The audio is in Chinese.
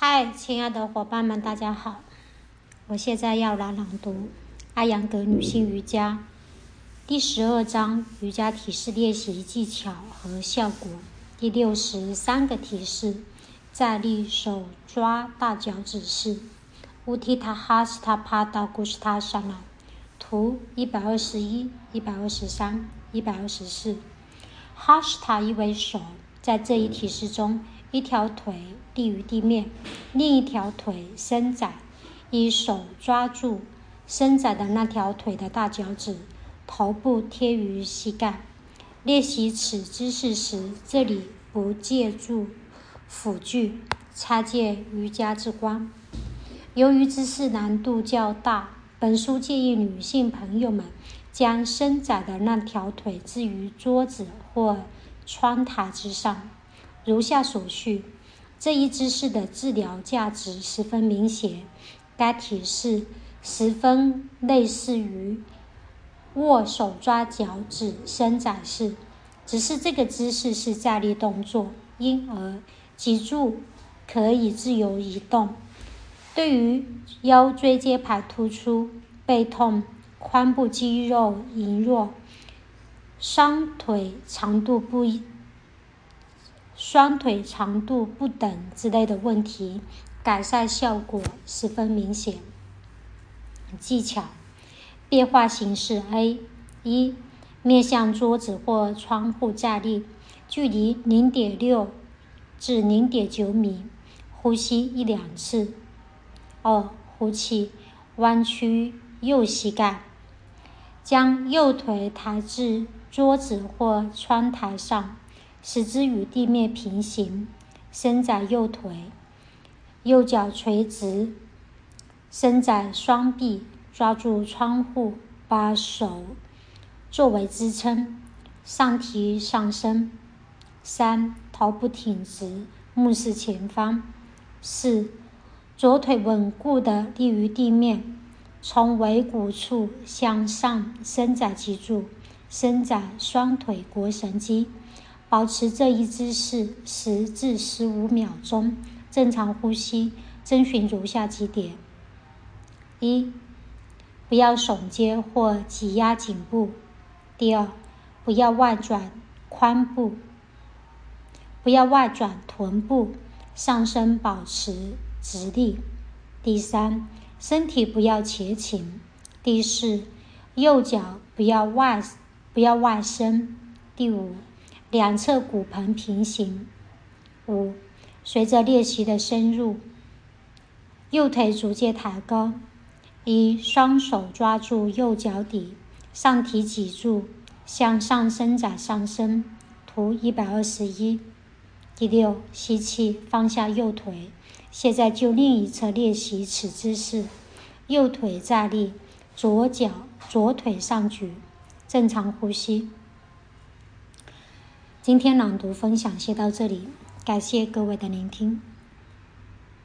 嗨，亲爱的伙伴们，大家好！我现在要来朗读《阿扬格女性瑜伽》第十二章瑜伽体式练习技巧和效果第六十三个提示：站立手抓大脚趾式。乌提塔哈斯塔帕达古斯塔沙那，图一百二十一、一百二十三、一百二十四。哈斯塔意为手，在这一提示中。一条腿立于地面，另一条腿伸展，以手抓住伸展的那条腿的大脚趾，头部贴于膝盖。练习此姿势时，这里不借助辅具，插借瑜伽之光。由于姿势难度较大，本书建议女性朋友们将伸展的那条腿置于桌子或窗台之上。如下所叙，这一姿势的治疗价值十分明显。该体式十分类似于握手抓脚趾伸展式，只是这个姿势是站立动作，因而脊柱可以自由移动。对于腰椎间盘突出、背痛、髋部肌肉羸弱、双腿长度不一。双腿长度不等之类的问题，改善效果十分明显。技巧：变化形式 A 一，面向桌子或窗户站立，距离零点六至零点九米，呼吸一两次。二，呼气，弯曲右膝盖，将右腿抬至桌子或窗台上。使之与地面平行，伸展右腿，右脚垂直，伸展双臂，抓住窗户，把手作为支撑，上提上升。三，头部挺直，目视前方。四，左腿稳固地立于地面，从尾骨处向上伸展脊柱，伸展双腿腘绳肌。保持这一姿势十至十五秒钟，正常呼吸。遵循如下几点：一、不要耸肩或挤压颈部；第二，不要外转髋部，不要外转臀部，上身保持直立；第三，身体不要前倾；第四，右脚不要外不要外伸；第五。两侧骨盆平行。五，随着练习的深入，右腿逐渐抬高。一，双手抓住右脚底，上提脊柱，向上伸展上身。图一百二十一。第六，吸气，放下右腿。现在就另一侧练习此姿势。右腿站立，左脚左腿上举，正常呼吸。今天朗读分享先到这里，感谢各位的聆听。